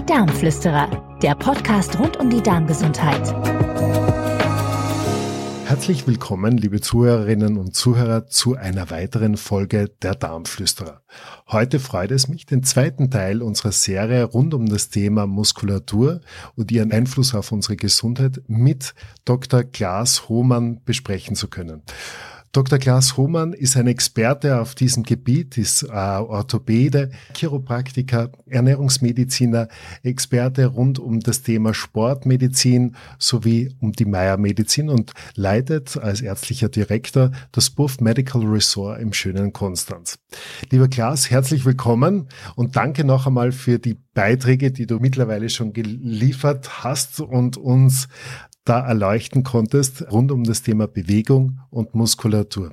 Die Darmflüsterer, der Podcast rund um die Darmgesundheit. Herzlich willkommen, liebe Zuhörerinnen und Zuhörer, zu einer weiteren Folge der Darmflüsterer. Heute freut es mich, den zweiten Teil unserer Serie rund um das Thema Muskulatur und ihren Einfluss auf unsere Gesundheit mit Dr. Klaas Hohmann besprechen zu können. Dr. Klaas Hohmann ist ein Experte auf diesem Gebiet, ist äh, Orthopäde, Chiropraktiker, Ernährungsmediziner, Experte rund um das Thema Sportmedizin sowie um die Meyer-Medizin und leitet als ärztlicher Direktor das Buff Medical Resort im schönen Konstanz. Lieber Klaas, herzlich willkommen und danke noch einmal für die Beiträge, die du mittlerweile schon geliefert hast und uns da erleuchten konntest rund um das Thema Bewegung und Muskulatur.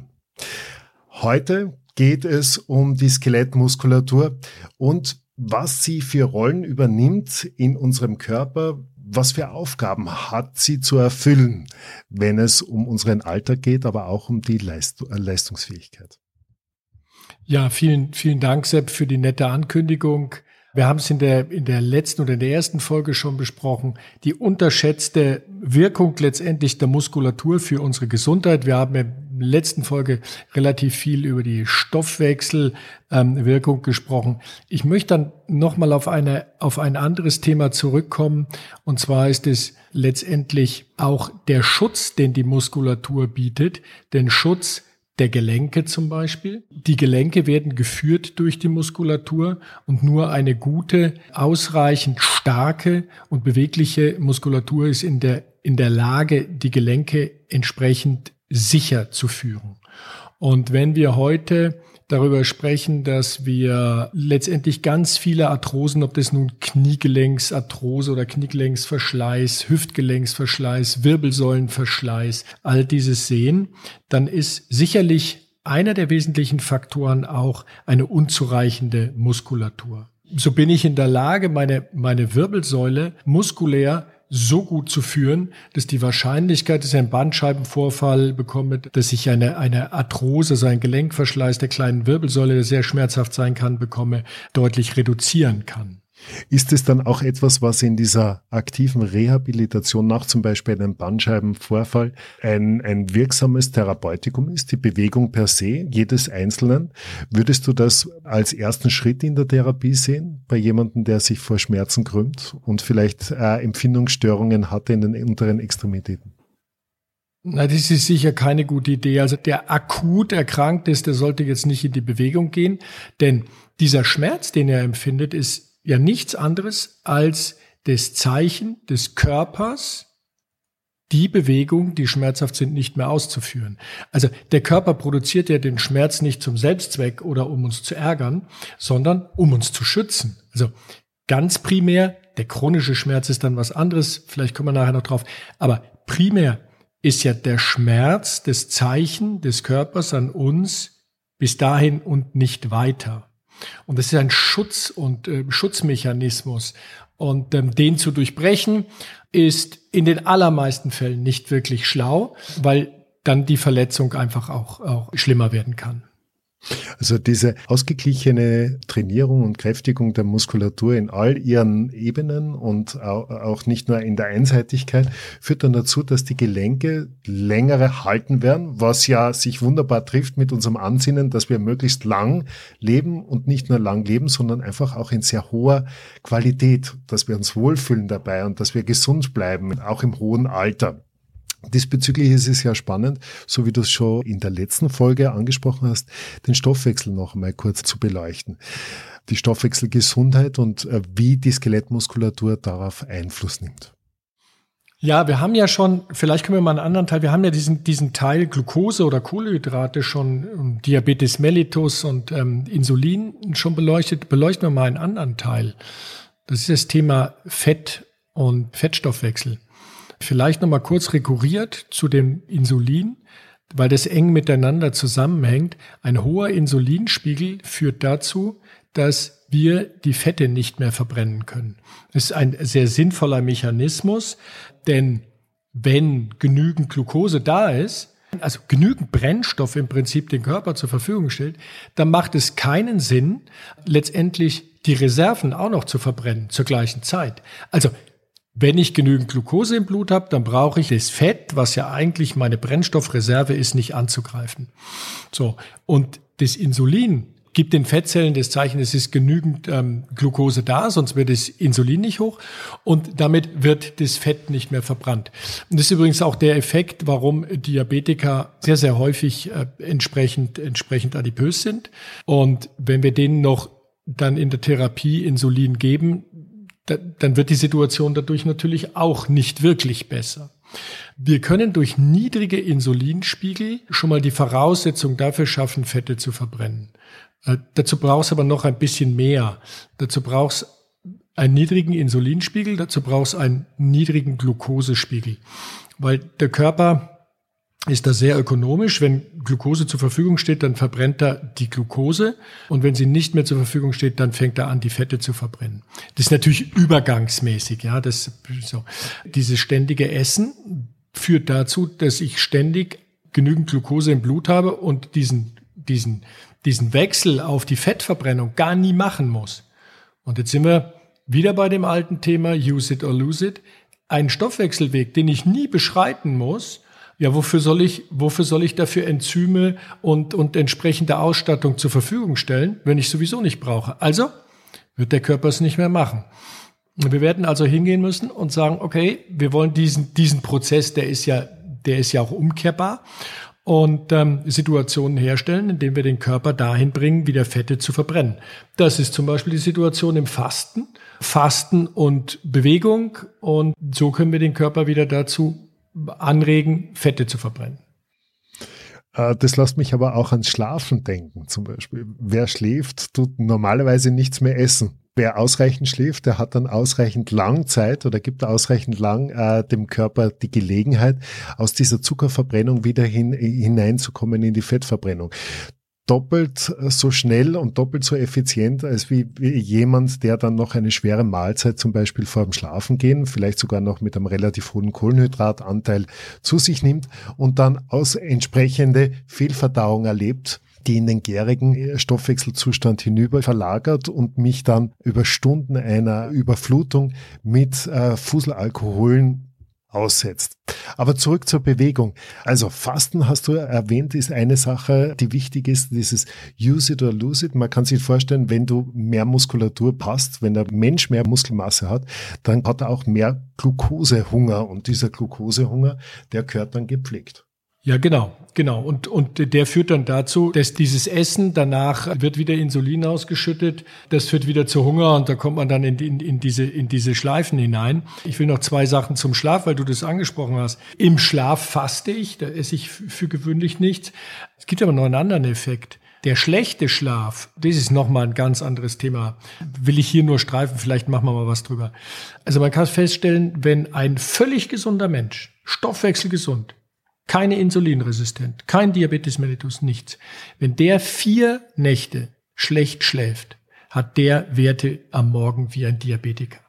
Heute geht es um die Skelettmuskulatur und was sie für Rollen übernimmt in unserem Körper, was für Aufgaben hat sie zu erfüllen, wenn es um unseren Alltag geht, aber auch um die Leist Leistungsfähigkeit. Ja, vielen, vielen Dank, Sepp, für die nette Ankündigung. Wir haben es in der, in der letzten oder in der ersten Folge schon besprochen. Die unterschätzte Wirkung letztendlich der Muskulatur für unsere Gesundheit. Wir haben in der letzten Folge relativ viel über die Stoffwechselwirkung ähm, gesprochen. Ich möchte dann nochmal auf eine, auf ein anderes Thema zurückkommen. Und zwar ist es letztendlich auch der Schutz, den die Muskulatur bietet. Den Schutz der Gelenke zum Beispiel. Die Gelenke werden geführt durch die Muskulatur und nur eine gute, ausreichend starke und bewegliche Muskulatur ist in der, in der Lage, die Gelenke entsprechend sicher zu führen. Und wenn wir heute darüber sprechen, dass wir letztendlich ganz viele Arthrosen, ob das nun Kniegelenksarthrose oder Kniegelenksverschleiß, Hüftgelenksverschleiß, Wirbelsäulenverschleiß, all dieses sehen, dann ist sicherlich einer der wesentlichen Faktoren auch eine unzureichende Muskulatur. So bin ich in der Lage, meine, meine Wirbelsäule muskulär so gut zu führen, dass die Wahrscheinlichkeit, dass ich einen Bandscheibenvorfall bekomme, dass ich eine, eine Arthrose, also ein Gelenkverschleiß der kleinen Wirbelsäule, der sehr schmerzhaft sein kann, bekomme, deutlich reduzieren kann. Ist es dann auch etwas, was in dieser aktiven Rehabilitation nach zum Beispiel einem Bandscheibenvorfall ein, ein wirksames Therapeutikum ist, die Bewegung per se, jedes Einzelnen? Würdest du das als ersten Schritt in der Therapie sehen, bei jemandem, der sich vor Schmerzen krümmt und vielleicht äh, Empfindungsstörungen hatte in den unteren Extremitäten? Na, das ist sicher keine gute Idee. Also der akut erkrankt ist, der sollte jetzt nicht in die Bewegung gehen, denn dieser Schmerz, den er empfindet, ist ja nichts anderes als das Zeichen des Körpers, die Bewegung, die schmerzhaft sind, nicht mehr auszuführen. Also der Körper produziert ja den Schmerz nicht zum Selbstzweck oder um uns zu ärgern, sondern um uns zu schützen. Also ganz primär, der chronische Schmerz ist dann was anderes, vielleicht kommen wir nachher noch drauf, aber primär ist ja der Schmerz das Zeichen des Körpers an uns bis dahin und nicht weiter. Und das ist ein Schutz und äh, Schutzmechanismus. Und ähm, den zu durchbrechen, ist in den allermeisten Fällen nicht wirklich schlau, weil dann die Verletzung einfach auch, auch schlimmer werden kann. Also diese ausgeglichene Trainierung und Kräftigung der Muskulatur in all ihren Ebenen und auch nicht nur in der Einseitigkeit führt dann dazu, dass die Gelenke längere halten werden, was ja sich wunderbar trifft mit unserem Ansinnen, dass wir möglichst lang leben und nicht nur lang leben, sondern einfach auch in sehr hoher Qualität, dass wir uns wohlfühlen dabei und dass wir gesund bleiben, auch im hohen Alter. Diesbezüglich ist es ja spannend, so wie du es schon in der letzten Folge angesprochen hast, den Stoffwechsel noch einmal kurz zu beleuchten. Die Stoffwechselgesundheit und äh, wie die Skelettmuskulatur darauf Einfluss nimmt. Ja, wir haben ja schon, vielleicht können wir mal einen anderen Teil, wir haben ja diesen, diesen Teil Glucose oder Kohlenhydrate schon, ähm, Diabetes mellitus und ähm, Insulin schon beleuchtet. Beleuchten wir mal einen anderen Teil. Das ist das Thema Fett und Fettstoffwechsel. Vielleicht nochmal kurz rekurriert zu dem Insulin, weil das eng miteinander zusammenhängt. Ein hoher Insulinspiegel führt dazu, dass wir die Fette nicht mehr verbrennen können. Das ist ein sehr sinnvoller Mechanismus, denn wenn genügend Glucose da ist, also genügend Brennstoff im Prinzip den Körper zur Verfügung stellt, dann macht es keinen Sinn, letztendlich die Reserven auch noch zu verbrennen zur gleichen Zeit. Also wenn ich genügend Glucose im Blut habe, dann brauche ich das Fett, was ja eigentlich meine Brennstoffreserve ist, nicht anzugreifen. So. Und das Insulin gibt den Fettzellen das Zeichen, es ist genügend ähm, Glucose da, sonst wird das Insulin nicht hoch und damit wird das Fett nicht mehr verbrannt. Und das ist übrigens auch der Effekt, warum Diabetiker sehr, sehr häufig äh, entsprechend, entsprechend adipös sind. Und wenn wir denen noch dann in der Therapie Insulin geben, dann wird die Situation dadurch natürlich auch nicht wirklich besser. Wir können durch niedrige Insulinspiegel schon mal die Voraussetzung dafür schaffen, Fette zu verbrennen. Äh, dazu brauchst aber noch ein bisschen mehr. Dazu brauchst einen niedrigen Insulinspiegel, dazu brauchst einen niedrigen Glukosespiegel. Weil der Körper ist da sehr ökonomisch. Wenn Glucose zur Verfügung steht, dann verbrennt er die Glucose. Und wenn sie nicht mehr zur Verfügung steht, dann fängt er an, die Fette zu verbrennen. Das ist natürlich übergangsmäßig, ja. Das, so. Dieses ständige Essen führt dazu, dass ich ständig genügend Glucose im Blut habe und diesen, diesen diesen Wechsel auf die Fettverbrennung gar nie machen muss. Und jetzt sind wir wieder bei dem alten Thema Use it or lose it. Ein Stoffwechselweg, den ich nie beschreiten muss. Ja, wofür soll ich, wofür soll ich dafür Enzyme und, und entsprechende Ausstattung zur Verfügung stellen, wenn ich sowieso nicht brauche? Also wird der Körper es nicht mehr machen. Wir werden also hingehen müssen und sagen, okay, wir wollen diesen, diesen Prozess, der ist ja, der ist ja auch umkehrbar und ähm, Situationen herstellen, indem wir den Körper dahin bringen, wieder Fette zu verbrennen. Das ist zum Beispiel die Situation im Fasten. Fasten und Bewegung und so können wir den Körper wieder dazu anregen, Fette zu verbrennen. Äh, das lässt mich aber auch ans Schlafen denken, zum Beispiel. Wer schläft, tut normalerweise nichts mehr essen wer ausreichend schläft, der hat dann ausreichend lang Zeit oder gibt ausreichend lang äh, dem Körper die Gelegenheit, aus dieser Zuckerverbrennung wieder hin, hineinzukommen in die Fettverbrennung doppelt so schnell und doppelt so effizient als wie, wie, jemand, der dann noch eine schwere Mahlzeit zum Beispiel vor dem Schlafen gehen, vielleicht sogar noch mit einem relativ hohen Kohlenhydratanteil zu sich nimmt und dann aus entsprechende Fehlverdauung erlebt die in den gärigen Stoffwechselzustand hinüber verlagert und mich dann über Stunden einer Überflutung mit äh, Fuselalkoholen aussetzt. Aber zurück zur Bewegung. Also Fasten hast du erwähnt, ist eine Sache, die wichtig ist, dieses Use it or lose it. Man kann sich vorstellen, wenn du mehr Muskulatur passt, wenn der Mensch mehr Muskelmasse hat, dann hat er auch mehr Glukosehunger und dieser Glukosehunger, der gehört dann gepflegt. Ja, genau, genau. Und, und der führt dann dazu, dass dieses Essen danach wird wieder Insulin ausgeschüttet, das führt wieder zu Hunger und da kommt man dann in, in, in, diese, in diese Schleifen hinein. Ich will noch zwei Sachen zum Schlaf, weil du das angesprochen hast. Im Schlaf faste ich, da esse ich für gewöhnlich nichts. Es gibt aber noch einen anderen Effekt. Der schlechte Schlaf, das ist nochmal ein ganz anderes Thema. Will ich hier nur streifen, vielleicht machen wir mal was drüber. Also man kann feststellen, wenn ein völlig gesunder Mensch, stoffwechselgesund, keine insulinresistent, kein Diabetes mellitus, nichts. Wenn der vier Nächte schlecht schläft, hat der Werte am Morgen wie ein Diabetiker.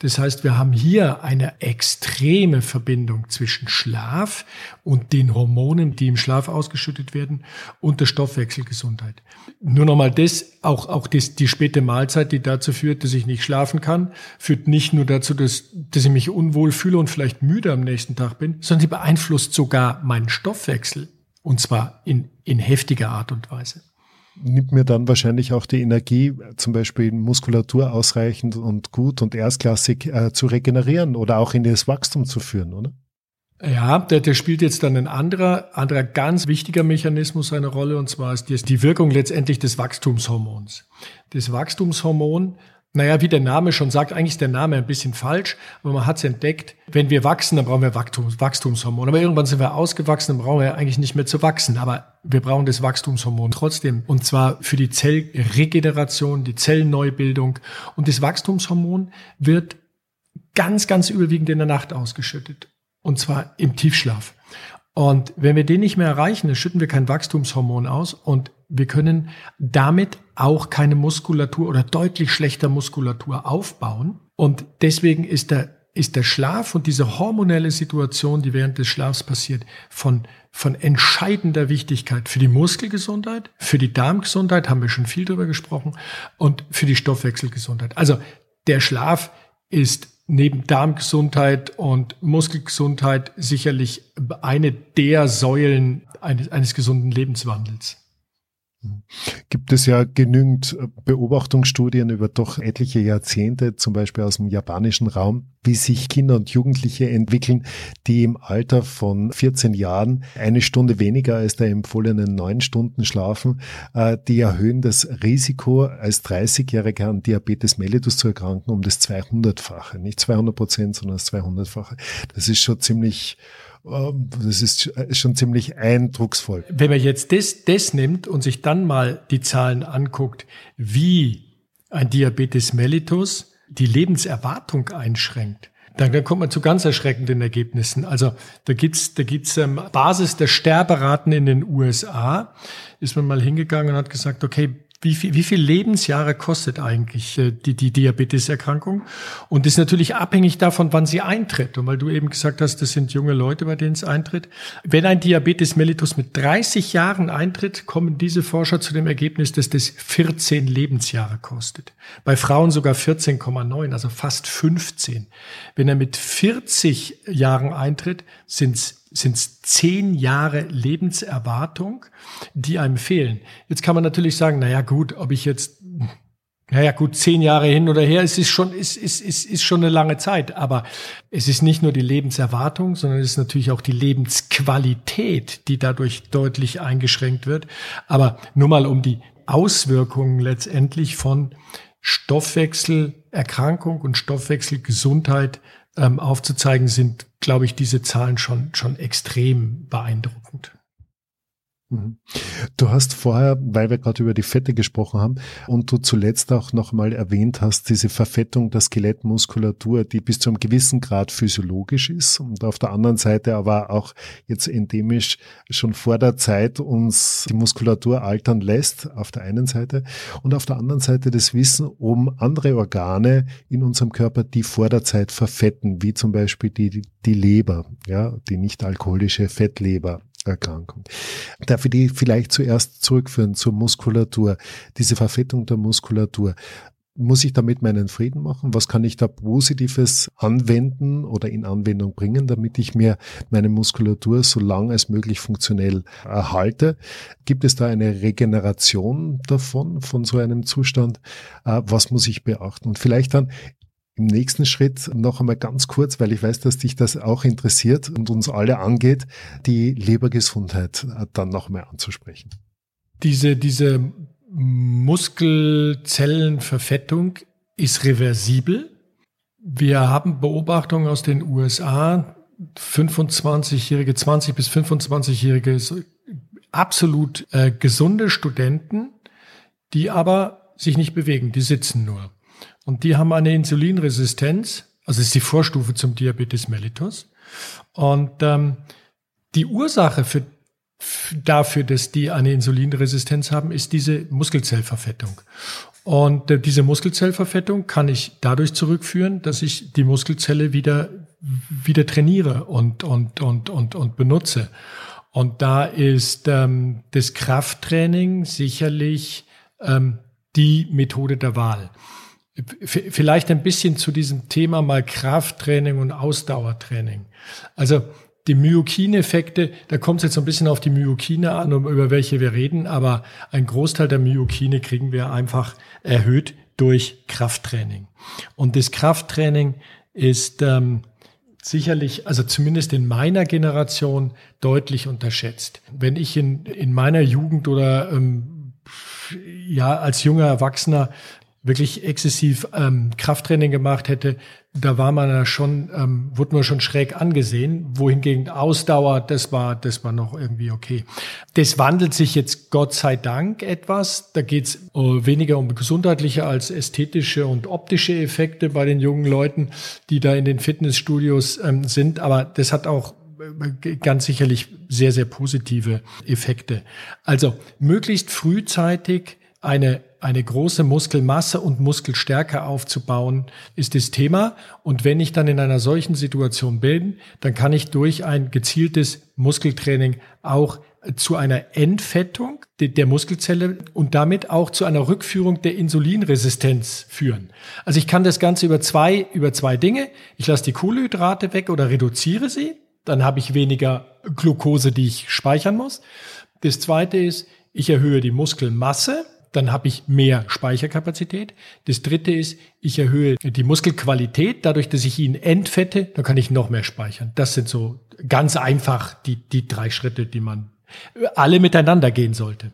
Das heißt, wir haben hier eine extreme Verbindung zwischen Schlaf und den Hormonen, die im Schlaf ausgeschüttet werden, und der Stoffwechselgesundheit. Nur nochmal das, auch, auch das, die späte Mahlzeit, die dazu führt, dass ich nicht schlafen kann, führt nicht nur dazu, dass, dass ich mich unwohl fühle und vielleicht müde am nächsten Tag bin, sondern sie beeinflusst sogar meinen Stoffwechsel. Und zwar in, in heftiger Art und Weise nimmt mir dann wahrscheinlich auch die Energie, zum Beispiel Muskulatur ausreichend und gut und erstklassig äh, zu regenerieren oder auch in das Wachstum zu führen, oder? Ja, der, der spielt jetzt dann ein anderer, anderer ganz wichtiger Mechanismus eine Rolle, und zwar ist die, die Wirkung letztendlich des Wachstumshormons. Das Wachstumshormon naja, wie der Name schon sagt, eigentlich ist der Name ein bisschen falsch, aber man hat es entdeckt, wenn wir wachsen, dann brauchen wir Wachstums, Wachstumshormon. Aber irgendwann sind wir ausgewachsen, dann brauchen wir eigentlich nicht mehr zu wachsen. Aber wir brauchen das Wachstumshormon trotzdem. Und zwar für die Zellregeneration, die Zellneubildung. Und das Wachstumshormon wird ganz, ganz überwiegend in der Nacht ausgeschüttet. Und zwar im Tiefschlaf. Und wenn wir den nicht mehr erreichen, dann schütten wir kein Wachstumshormon aus und wir können damit auch keine Muskulatur oder deutlich schlechter Muskulatur aufbauen. Und deswegen ist der ist der Schlaf und diese hormonelle Situation, die während des Schlafs passiert, von, von entscheidender Wichtigkeit für die Muskelgesundheit, für die Darmgesundheit, haben wir schon viel drüber gesprochen, und für die Stoffwechselgesundheit. Also der Schlaf ist neben Darmgesundheit und Muskelgesundheit sicherlich eine der Säulen eines, eines gesunden Lebenswandels. Gibt es ja genügend Beobachtungsstudien über doch etliche Jahrzehnte, zum Beispiel aus dem japanischen Raum, wie sich Kinder und Jugendliche entwickeln, die im Alter von 14 Jahren eine Stunde weniger als der empfohlenen neun Stunden schlafen. Äh, die erhöhen das Risiko, als 30-Jähriger an Diabetes mellitus zu erkranken, um das 200-fache. Nicht 200 Prozent, sondern das 200-fache. Das ist schon ziemlich das ist schon ziemlich eindrucksvoll. Wenn man jetzt das, das nimmt und sich dann mal die Zahlen anguckt, wie ein Diabetes mellitus die Lebenserwartung einschränkt, dann, dann kommt man zu ganz erschreckenden Ergebnissen. Also da gibt's da gibt's ähm, Basis der Sterberaten in den USA, ist man mal hingegangen und hat gesagt, okay, wie viel, wie viel Lebensjahre kostet eigentlich äh, die, die Diabeteserkrankung? Und ist natürlich abhängig davon, wann sie eintritt. Und weil du eben gesagt hast, das sind junge Leute, bei denen es eintritt. Wenn ein Diabetes mellitus mit 30 Jahren eintritt, kommen diese Forscher zu dem Ergebnis, dass das 14 Lebensjahre kostet. Bei Frauen sogar 14,9, also fast 15. Wenn er mit 40 Jahren eintritt, sind es sind es zehn Jahre Lebenserwartung, die einem fehlen. Jetzt kann man natürlich sagen, naja gut, ob ich jetzt, naja gut, zehn Jahre hin oder her, es ist schon, ist, ist, ist, ist schon eine lange Zeit. Aber es ist nicht nur die Lebenserwartung, sondern es ist natürlich auch die Lebensqualität, die dadurch deutlich eingeschränkt wird. Aber nur mal um die Auswirkungen letztendlich von Stoffwechselerkrankung und Stoffwechselgesundheit ähm, aufzuzeigen, sind, glaube ich, diese Zahlen schon, schon extrem beeindruckend. Mhm. Du hast vorher, weil wir gerade über die Fette gesprochen haben und du zuletzt auch nochmal erwähnt hast, diese Verfettung der Skelettmuskulatur, die bis zu einem gewissen Grad physiologisch ist und auf der anderen Seite aber auch jetzt endemisch schon vor der Zeit uns die Muskulatur altern lässt, auf der einen Seite und auf der anderen Seite das Wissen um andere Organe in unserem Körper, die vor der Zeit verfetten, wie zum Beispiel die, die Leber, ja, die nicht alkoholische Fettleber. Erkrankung. Darf ich die vielleicht zuerst zurückführen zur Muskulatur, diese Verfettung der Muskulatur? Muss ich damit meinen Frieden machen? Was kann ich da Positives anwenden oder in Anwendung bringen, damit ich mir meine Muskulatur so lang als möglich funktionell erhalte? Gibt es da eine Regeneration davon, von so einem Zustand? Äh, was muss ich beachten? Und vielleicht dann im nächsten Schritt noch einmal ganz kurz, weil ich weiß, dass dich das auch interessiert und uns alle angeht, die Lebergesundheit dann noch einmal anzusprechen. Diese, diese Muskelzellenverfettung ist reversibel. Wir haben Beobachtungen aus den USA, 25-jährige, 20 bis 25-jährige absolut äh, gesunde Studenten, die aber sich nicht bewegen, die sitzen nur. Und die haben eine Insulinresistenz, also ist die Vorstufe zum Diabetes mellitus. Und ähm, die Ursache für, dafür, dass die eine Insulinresistenz haben, ist diese Muskelzellverfettung. Und äh, diese Muskelzellverfettung kann ich dadurch zurückführen, dass ich die Muskelzelle wieder, wieder trainiere und, und, und, und, und benutze. Und da ist ähm, das Krafttraining sicherlich ähm, die Methode der Wahl. Vielleicht ein bisschen zu diesem Thema mal Krafttraining und Ausdauertraining. Also die Myokineffekte, da kommt es jetzt so ein bisschen auf die Myokine an, über welche wir reden, aber ein Großteil der Myokine kriegen wir einfach erhöht durch Krafttraining. Und das Krafttraining ist ähm, sicherlich, also zumindest in meiner Generation, deutlich unterschätzt. Wenn ich in, in meiner Jugend oder ähm, ja als junger Erwachsener wirklich exzessiv ähm, Krafttraining gemacht hätte, da war man ja schon, ähm, wurde man schon schräg angesehen, wohingegen Ausdauer, das war, das war noch irgendwie okay. Das wandelt sich jetzt Gott sei Dank etwas. Da geht's äh, weniger um gesundheitliche als ästhetische und optische Effekte bei den jungen Leuten, die da in den Fitnessstudios ähm, sind. Aber das hat auch äh, ganz sicherlich sehr, sehr positive Effekte. Also möglichst frühzeitig eine, eine große Muskelmasse und Muskelstärke aufzubauen, ist das Thema. Und wenn ich dann in einer solchen Situation bin, dann kann ich durch ein gezieltes Muskeltraining auch zu einer Entfettung der Muskelzelle und damit auch zu einer Rückführung der Insulinresistenz führen. Also ich kann das Ganze über zwei, über zwei Dinge. Ich lasse die Kohlenhydrate weg oder reduziere sie. Dann habe ich weniger Glucose, die ich speichern muss. Das zweite ist, ich erhöhe die Muskelmasse. Dann habe ich mehr Speicherkapazität. Das dritte ist, ich erhöhe die Muskelqualität. Dadurch, dass ich ihn entfette, dann kann ich noch mehr speichern. Das sind so ganz einfach die, die drei Schritte, die man alle miteinander gehen sollte.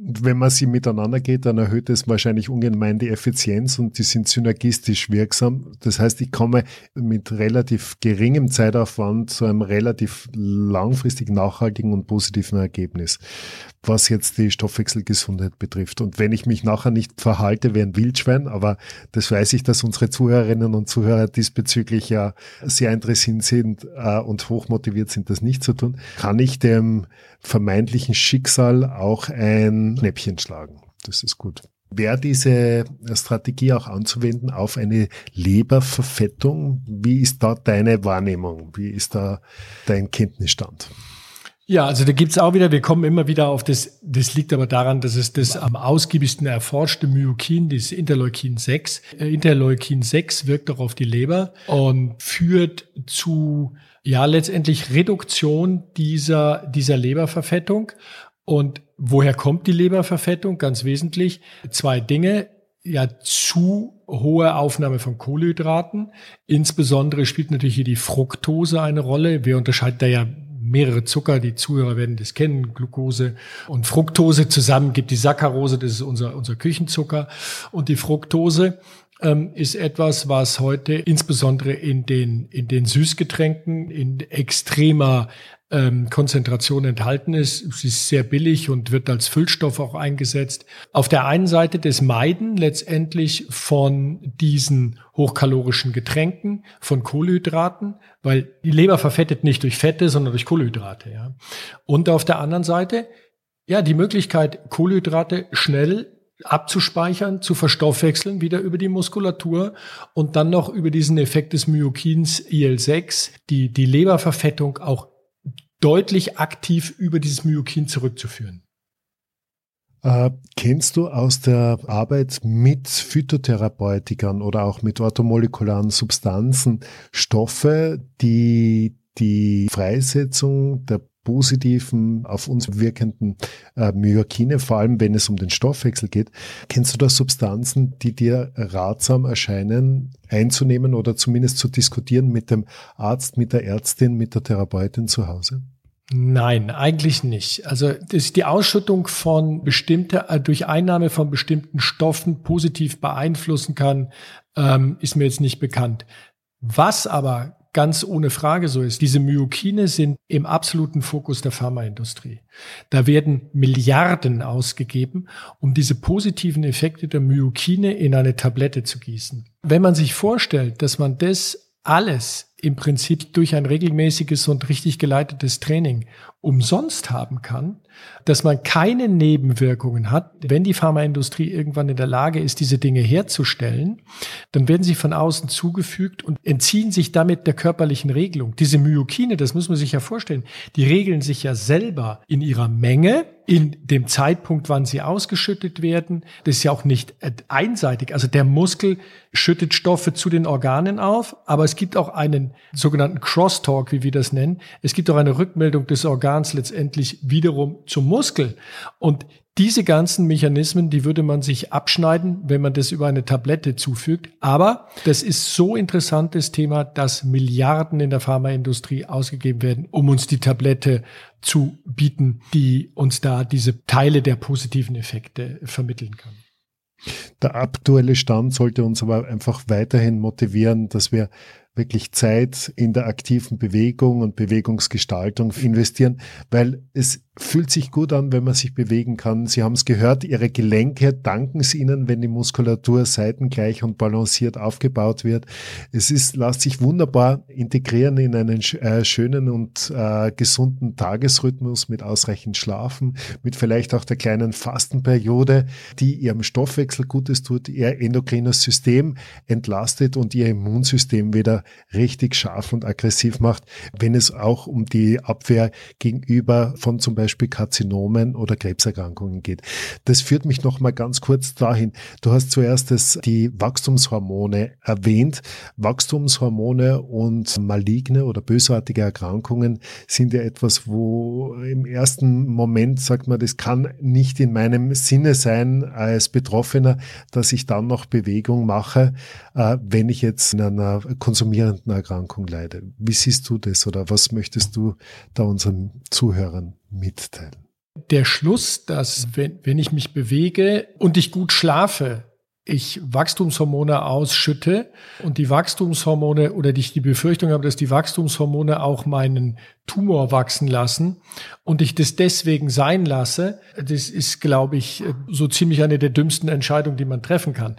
Wenn man sie miteinander geht, dann erhöht es wahrscheinlich ungemein die Effizienz und die sind synergistisch wirksam. Das heißt, ich komme mit relativ geringem Zeitaufwand zu einem relativ langfristig nachhaltigen und positiven Ergebnis was jetzt die Stoffwechselgesundheit betrifft. Und wenn ich mich nachher nicht verhalte wie ein Wildschwein, aber das weiß ich, dass unsere Zuhörerinnen und Zuhörer diesbezüglich ja sehr interessiert sind äh, und hochmotiviert sind, das nicht zu tun, kann ich dem vermeintlichen Schicksal auch ein Knäppchen schlagen. Das ist gut. Wäre diese Strategie auch anzuwenden auf eine Leberverfettung? Wie ist da deine Wahrnehmung? Wie ist da dein Kenntnisstand? Ja, also da gibt's auch wieder, wir kommen immer wieder auf das, das liegt aber daran, dass es das am ausgiebigsten erforschte Myokin, das Interleukin 6. Äh, Interleukin 6 wirkt auch auf die Leber und führt zu, ja, letztendlich Reduktion dieser, dieser Leberverfettung. Und woher kommt die Leberverfettung? Ganz wesentlich zwei Dinge ja zu hohe Aufnahme von Kohlenhydraten. Insbesondere spielt natürlich hier die Fructose eine Rolle. Wir unterscheiden da ja mehrere Zucker, die Zuhörer werden das kennen, Glucose und Fructose zusammen gibt die Saccharose, das ist unser, unser Küchenzucker. Und die Fructose ähm, ist etwas, was heute insbesondere in den, in den Süßgetränken in extremer ähm, Konzentration enthalten ist. Sie ist sehr billig und wird als Füllstoff auch eingesetzt. Auf der einen Seite das Meiden letztendlich von diesen hochkalorischen Getränken, von Kohlenhydraten, weil die Leber verfettet nicht durch Fette, sondern durch Kohlenhydrate. Ja. Und auf der anderen Seite, ja, die Möglichkeit, Kohlenhydrate schnell abzuspeichern, zu verstoffwechseln, wieder über die Muskulatur und dann noch über diesen Effekt des Myokins IL-6, die, die Leberverfettung auch deutlich aktiv über dieses Myokin zurückzuführen. Äh, kennst du aus der Arbeit mit Phytotherapeutikern oder auch mit orthomolekularen Substanzen Stoffe, die die Freisetzung der positiven, auf uns wirkenden äh, Myokine, vor allem wenn es um den Stoffwechsel geht. Kennst du da Substanzen, die dir ratsam erscheinen, einzunehmen oder zumindest zu diskutieren mit dem Arzt, mit der Ärztin, mit der Therapeutin zu Hause? Nein, eigentlich nicht. Also die Ausschüttung von bestimmte äh, durch Einnahme von bestimmten Stoffen positiv beeinflussen kann, ähm, ist mir jetzt nicht bekannt. Was aber ganz ohne Frage so ist, diese Myokine sind im absoluten Fokus der Pharmaindustrie. Da werden Milliarden ausgegeben, um diese positiven Effekte der Myokine in eine Tablette zu gießen. Wenn man sich vorstellt, dass man das alles im Prinzip durch ein regelmäßiges und richtig geleitetes Training umsonst haben kann, dass man keine Nebenwirkungen hat. Wenn die Pharmaindustrie irgendwann in der Lage ist, diese Dinge herzustellen, dann werden sie von außen zugefügt und entziehen sich damit der körperlichen Regelung. Diese Myokine, das muss man sich ja vorstellen, die regeln sich ja selber in ihrer Menge, in dem Zeitpunkt, wann sie ausgeschüttet werden. Das ist ja auch nicht einseitig. Also der Muskel schüttet Stoffe zu den Organen auf, aber es gibt auch einen sogenannten Crosstalk, wie wir das nennen. Es gibt auch eine Rückmeldung des Organs letztendlich wiederum zum Muskel. Und diese ganzen Mechanismen, die würde man sich abschneiden, wenn man das über eine Tablette zufügt. Aber das ist so interessantes Thema, dass Milliarden in der Pharmaindustrie ausgegeben werden, um uns die Tablette zu bieten, die uns da diese Teile der positiven Effekte vermitteln kann. Der aktuelle Stand sollte uns aber einfach weiterhin motivieren, dass wir wirklich Zeit in der aktiven Bewegung und Bewegungsgestaltung investieren, weil es fühlt sich gut an, wenn man sich bewegen kann. Sie haben es gehört, Ihre Gelenke danken es Ihnen, wenn die Muskulatur seitengleich und balanciert aufgebaut wird. Es ist, lässt sich wunderbar integrieren in einen äh, schönen und äh, gesunden Tagesrhythmus mit ausreichend Schlafen, mit vielleicht auch der kleinen Fastenperiode, die Ihrem Stoffwechsel Gutes tut, Ihr endokrines System entlastet und Ihr Immunsystem wieder richtig scharf und aggressiv macht, wenn es auch um die Abwehr gegenüber von zum Beispiel Beispiel Karzinomen oder Krebserkrankungen geht. Das führt mich noch mal ganz kurz dahin. Du hast zuerst das, die Wachstumshormone erwähnt. Wachstumshormone und maligne oder bösartige Erkrankungen sind ja etwas, wo im ersten Moment sagt man, das kann nicht in meinem Sinne sein als Betroffener, dass ich dann noch Bewegung mache, äh, wenn ich jetzt in einer konsumierenden Erkrankung leide. Wie siehst du das oder was möchtest du da unseren Zuhörern mitteilen? Der Schluss, dass wenn, wenn ich mich bewege und ich gut schlafe, ich Wachstumshormone ausschütte und die Wachstumshormone oder ich die Befürchtung habe, dass die Wachstumshormone auch meinen Tumor wachsen lassen und ich das deswegen sein lasse, das ist, glaube ich, so ziemlich eine der dümmsten Entscheidungen, die man treffen kann.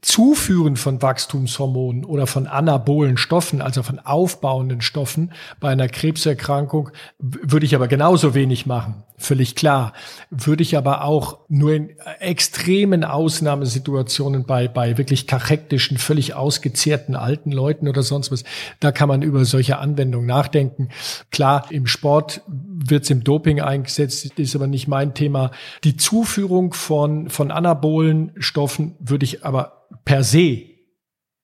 Zuführen von Wachstumshormonen oder von anabolen Stoffen, also von aufbauenden Stoffen bei einer Krebserkrankung, würde ich aber genauso wenig machen. Völlig klar. Würde ich aber auch nur in extremen Ausnahmesituationen bei, bei wirklich kachektischen, völlig ausgezehrten alten Leuten oder sonst was, da kann man über solche Anwendungen nachdenken. Klar, im Sport wird es im Doping eingesetzt, ist aber nicht mein Thema. Die Zuführung von, von anabolen Stoffen würde ich aber per se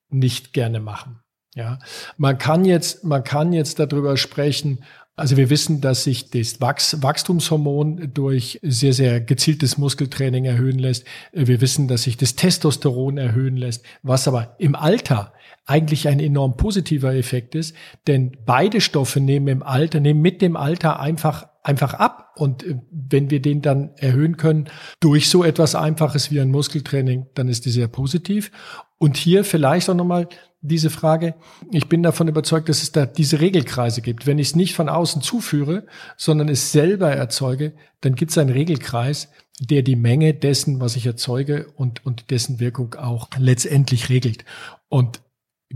nicht gerne machen. Ja, man kann jetzt, man kann jetzt darüber sprechen. Also wir wissen, dass sich das Wachs Wachstumshormon durch sehr, sehr gezieltes Muskeltraining erhöhen lässt. Wir wissen, dass sich das Testosteron erhöhen lässt, was aber im Alter eigentlich ein enorm positiver Effekt ist, denn beide Stoffe nehmen im Alter, nehmen mit dem Alter einfach einfach ab. Und äh, wenn wir den dann erhöhen können durch so etwas Einfaches wie ein Muskeltraining, dann ist die sehr positiv. Und hier vielleicht auch nochmal diese Frage. Ich bin davon überzeugt, dass es da diese Regelkreise gibt. Wenn ich es nicht von außen zuführe, sondern es selber erzeuge, dann gibt es einen Regelkreis, der die Menge dessen, was ich erzeuge und, und dessen Wirkung auch letztendlich regelt. Und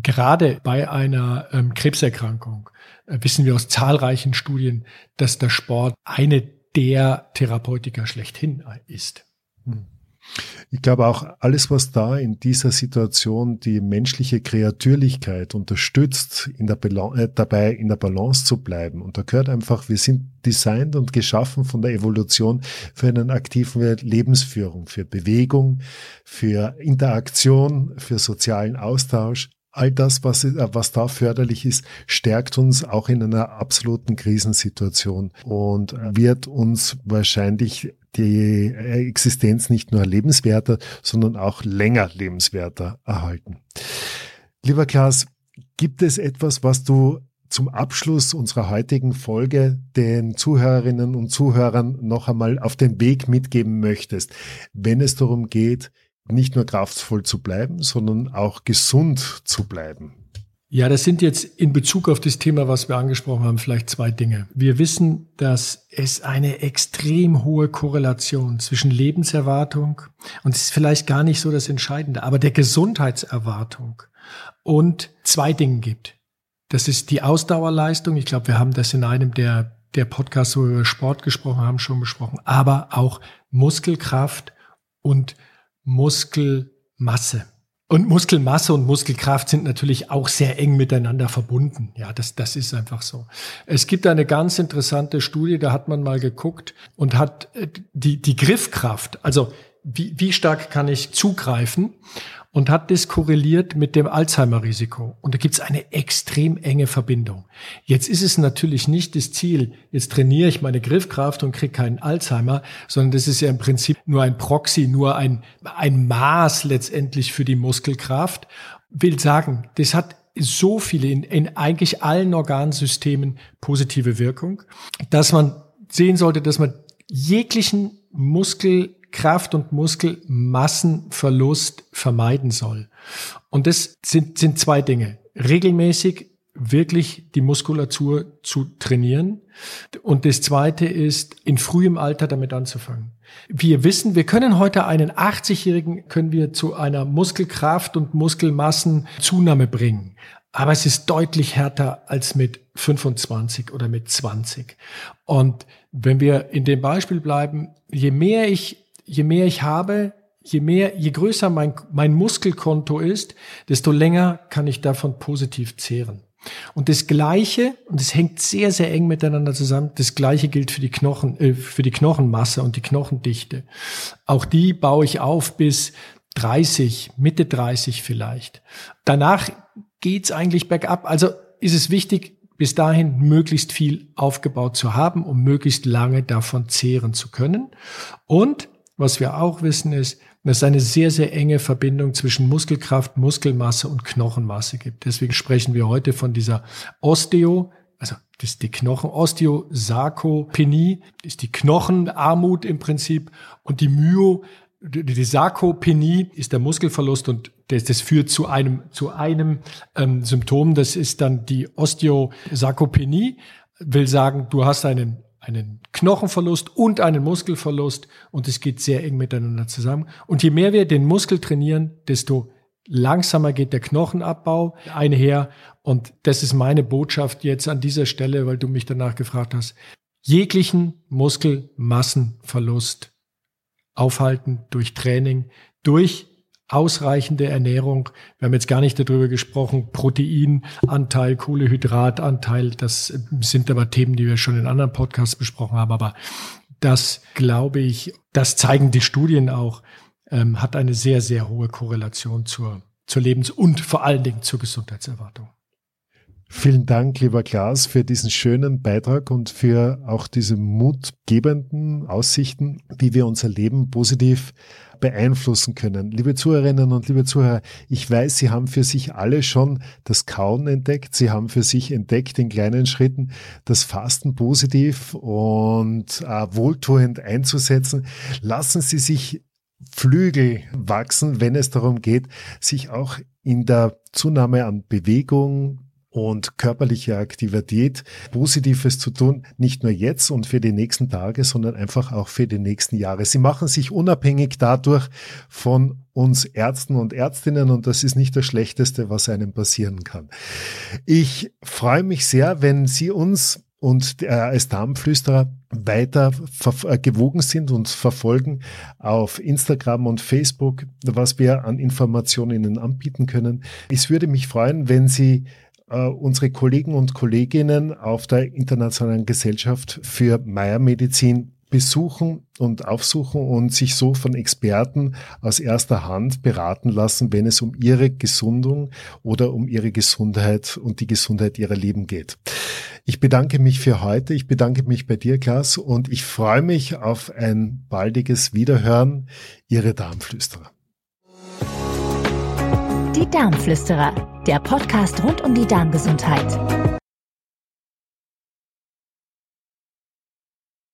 gerade bei einer ähm, Krebserkrankung äh, wissen wir aus zahlreichen Studien, dass der Sport eine der Therapeutika schlechthin ist. Hm. Ich glaube auch, alles, was da in dieser Situation die menschliche Kreatürlichkeit unterstützt, in der äh, dabei in der Balance zu bleiben. Und da gehört einfach, wir sind designt und geschaffen von der Evolution für einen aktiven Lebensführung, für Bewegung, für Interaktion, für sozialen Austausch all das, was, äh, was da förderlich ist, stärkt uns auch in einer absoluten Krisensituation und wird uns wahrscheinlich die Existenz nicht nur lebenswerter, sondern auch länger lebenswerter erhalten. Lieber Klaas, gibt es etwas, was du zum Abschluss unserer heutigen Folge den Zuhörerinnen und Zuhörern noch einmal auf den Weg mitgeben möchtest, wenn es darum geht, nicht nur kraftvoll zu bleiben, sondern auch gesund zu bleiben. Ja, das sind jetzt in Bezug auf das Thema, was wir angesprochen haben, vielleicht zwei Dinge. Wir wissen, dass es eine extrem hohe Korrelation zwischen Lebenserwartung und es ist vielleicht gar nicht so das Entscheidende, aber der Gesundheitserwartung und zwei Dinge gibt. Das ist die Ausdauerleistung. Ich glaube, wir haben das in einem der, der Podcasts, wo wir über Sport gesprochen haben, schon besprochen, aber auch Muskelkraft und Muskelmasse. Und Muskelmasse und Muskelkraft sind natürlich auch sehr eng miteinander verbunden. Ja, das, das ist einfach so. Es gibt eine ganz interessante Studie, da hat man mal geguckt und hat äh, die, die Griffkraft, also wie, wie stark kann ich zugreifen? Und hat das korreliert mit dem Alzheimer-Risiko. Und da gibt es eine extrem enge Verbindung. Jetzt ist es natürlich nicht das Ziel, jetzt trainiere ich meine Griffkraft und kriege keinen Alzheimer, sondern das ist ja im Prinzip nur ein Proxy, nur ein, ein Maß letztendlich für die Muskelkraft. Will sagen, das hat so viele in, in eigentlich allen Organsystemen positive Wirkung, dass man sehen sollte, dass man jeglichen Muskel Kraft- und Muskelmassenverlust vermeiden soll. Und das sind, sind zwei Dinge. regelmäßig wirklich die Muskulatur zu trainieren. Und das zweite ist, in frühem Alter damit anzufangen. Wir wissen, wir können heute einen 80-Jährigen können wir zu einer Muskelkraft und Muskelmassenzunahme bringen. Aber es ist deutlich härter als mit 25 oder mit 20. Und wenn wir in dem Beispiel bleiben, je mehr ich, je mehr ich habe, je mehr, je größer mein, mein Muskelkonto ist, desto länger kann ich davon positiv zehren. Und das Gleiche, und es hängt sehr, sehr eng miteinander zusammen, das Gleiche gilt für die Knochen, äh, für die Knochenmasse und die Knochendichte. Auch die baue ich auf bis 30, Mitte 30 vielleicht. Danach geht's eigentlich bergab. Also ist es wichtig, bis dahin möglichst viel aufgebaut zu haben, um möglichst lange davon zehren zu können. Und was wir auch wissen ist, dass es eine sehr, sehr enge Verbindung zwischen Muskelkraft, Muskelmasse und Knochenmasse gibt. Deswegen sprechen wir heute von dieser Osteo, also das ist die Knochen, Osteosarkopenie, ist die Knochenarmut im Prinzip und die Myo, die Sarkopenie ist der Muskelverlust und das, das führt zu einem, zu einem ähm, Symptom, das ist dann die Osteosarkopenie, will sagen, du hast einen einen Knochenverlust und einen Muskelverlust und es geht sehr eng miteinander zusammen. Und je mehr wir den Muskel trainieren, desto langsamer geht der Knochenabbau einher. Und das ist meine Botschaft jetzt an dieser Stelle, weil du mich danach gefragt hast. Jeglichen Muskelmassenverlust aufhalten durch Training, durch ausreichende Ernährung. Wir haben jetzt gar nicht darüber gesprochen, Proteinanteil, Kohlehydratanteil, das sind aber Themen, die wir schon in anderen Podcasts besprochen haben, aber das glaube ich, das zeigen die Studien auch, ähm, hat eine sehr, sehr hohe Korrelation zur, zur Lebens- und vor allen Dingen zur Gesundheitserwartung. Vielen Dank, lieber Klaas, für diesen schönen Beitrag und für auch diese mutgebenden Aussichten, wie wir unser Leben positiv beeinflussen können. Liebe Zuhörerinnen und liebe Zuhörer, ich weiß, Sie haben für sich alle schon das Kauen entdeckt. Sie haben für sich entdeckt in kleinen Schritten das Fasten positiv und äh, wohltuend einzusetzen. Lassen Sie sich Flügel wachsen, wenn es darum geht, sich auch in der Zunahme an Bewegung, und körperliche Aktivität Positives zu tun, nicht nur jetzt und für die nächsten Tage, sondern einfach auch für die nächsten Jahre. Sie machen sich unabhängig dadurch von uns Ärzten und Ärztinnen und das ist nicht das Schlechteste, was einem passieren kann. Ich freue mich sehr, wenn Sie uns und äh, als Darmflüsterer weiter äh, gewogen sind und verfolgen auf Instagram und Facebook, was wir an Informationen Ihnen anbieten können. Es würde mich freuen, wenn Sie unsere Kollegen und Kolleginnen auf der Internationalen Gesellschaft für Meiermedizin besuchen und aufsuchen und sich so von Experten aus erster Hand beraten lassen, wenn es um ihre Gesundung oder um ihre Gesundheit und die Gesundheit ihrer Leben geht. Ich bedanke mich für heute. Ich bedanke mich bei dir, Klaas, und ich freue mich auf ein baldiges Wiederhören. Ihre Darmflüsterer. Die Darmflüsterer, der Podcast rund um die Darmgesundheit.